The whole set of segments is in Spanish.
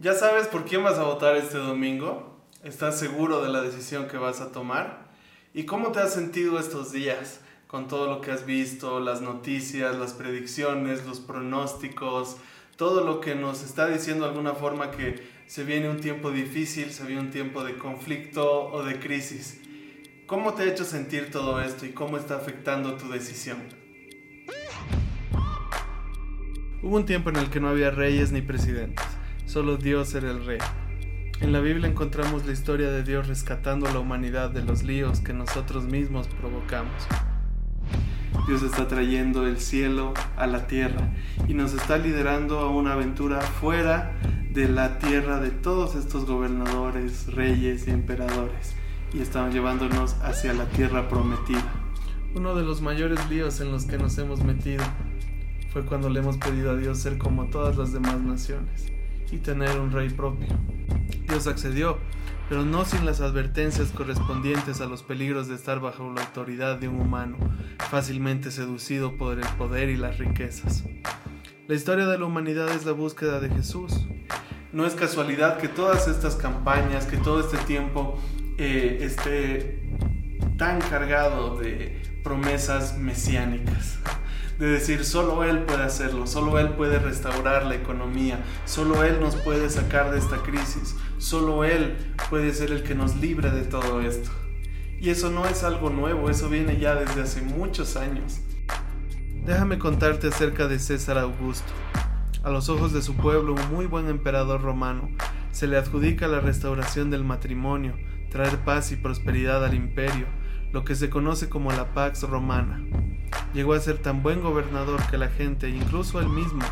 ¿Ya sabes por quién vas a votar este domingo? ¿Estás seguro de la decisión que vas a tomar? ¿Y cómo te has sentido estos días con todo lo que has visto, las noticias, las predicciones, los pronósticos, todo lo que nos está diciendo de alguna forma que se viene un tiempo difícil, se viene un tiempo de conflicto o de crisis? ¿Cómo te ha hecho sentir todo esto y cómo está afectando tu decisión? Hubo un tiempo en el que no había reyes ni presidentes Solo Dios era el rey. En la Biblia encontramos la historia de Dios rescatando a la humanidad de los líos que nosotros mismos provocamos. Dios está trayendo el cielo a la tierra y nos está liderando a una aventura fuera de la tierra de todos estos gobernadores, reyes y emperadores y estamos llevándonos hacia la tierra prometida. Uno de los mayores líos en los que nos hemos metido fue cuando le hemos pedido a Dios ser como todas las demás naciones y tener un rey propio. Dios accedió, pero no sin las advertencias correspondientes a los peligros de estar bajo la autoridad de un humano, fácilmente seducido por el poder y las riquezas. La historia de la humanidad es la búsqueda de Jesús. No es casualidad que todas estas campañas, que todo este tiempo eh, esté tan cargado de promesas mesiánicas de decir solo Él puede hacerlo, solo Él puede restaurar la economía, solo Él nos puede sacar de esta crisis, solo Él puede ser el que nos libre de todo esto. Y eso no es algo nuevo, eso viene ya desde hace muchos años. Déjame contarte acerca de César Augusto. A los ojos de su pueblo, un muy buen emperador romano, se le adjudica la restauración del matrimonio, traer paz y prosperidad al imperio, lo que se conoce como la Pax Romana. Llegó a ser tan buen gobernador que la gente, incluso él mismo,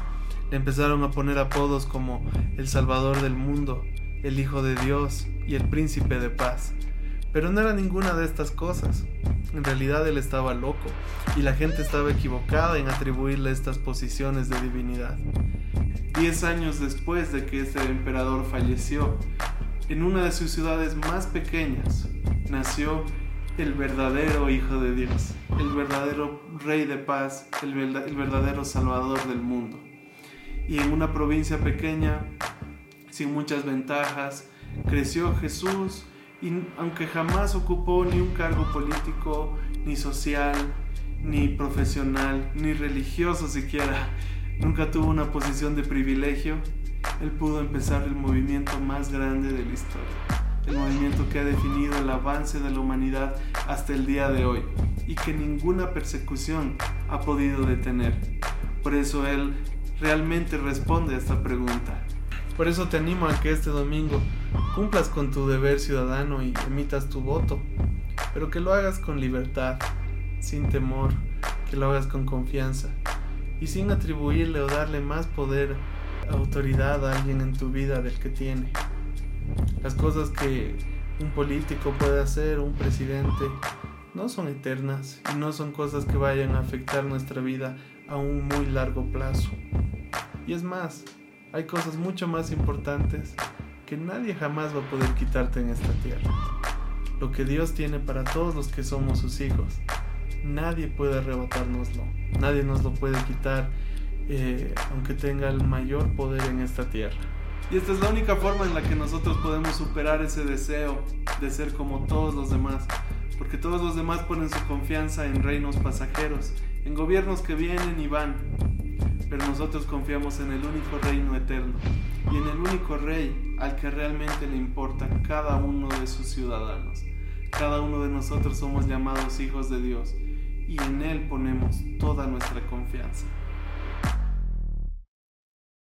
le empezaron a poner apodos como el Salvador del mundo, el Hijo de Dios y el Príncipe de Paz. Pero no era ninguna de estas cosas. En realidad él estaba loco y la gente estaba equivocada en atribuirle estas posiciones de divinidad. Diez años después de que este emperador falleció, en una de sus ciudades más pequeñas nació el verdadero Hijo de Dios, el verdadero Rey de paz, el, verdadero Salvador del mundo. Y en una provincia pequeña, sin muchas ventajas, creció Jesús y aunque jamás ocupó ni un cargo político, ni social, ni profesional, ni religioso siquiera, nunca tuvo una posición de privilegio, él pudo empezar el movimiento más grande de la historia el movimiento que ha definido el avance de la humanidad hasta el día de hoy y que ninguna persecución ha podido detener. Por eso Él realmente responde a esta pregunta. Por eso te animo a que este domingo cumplas con tu deber ciudadano y emitas tu voto, pero que lo hagas con libertad, sin temor, que lo hagas con confianza y sin atribuirle o darle más poder, autoridad a alguien en tu vida del que tiene. Las cosas que un político puede hacer, un presidente, no son eternas y no son cosas que vayan a afectar nuestra vida a un muy largo plazo. Y es más, hay cosas mucho más importantes que nadie jamás va a poder quitarte en esta tierra. Lo que Dios tiene para todos los que somos sus hijos, nadie puede arrebatárnoslo, nadie nos lo puede quitar, eh, aunque tenga el mayor poder en esta tierra. Y esta es la única forma en la que nosotros podemos superar ese deseo de ser como todos los demás. Porque todos los demás ponen su confianza en reinos pasajeros, en gobiernos que vienen y van. Pero nosotros confiamos en el único reino eterno y en el único rey al que realmente le importa cada uno de sus ciudadanos. Cada uno de nosotros somos llamados hijos de Dios y en Él ponemos toda nuestra confianza.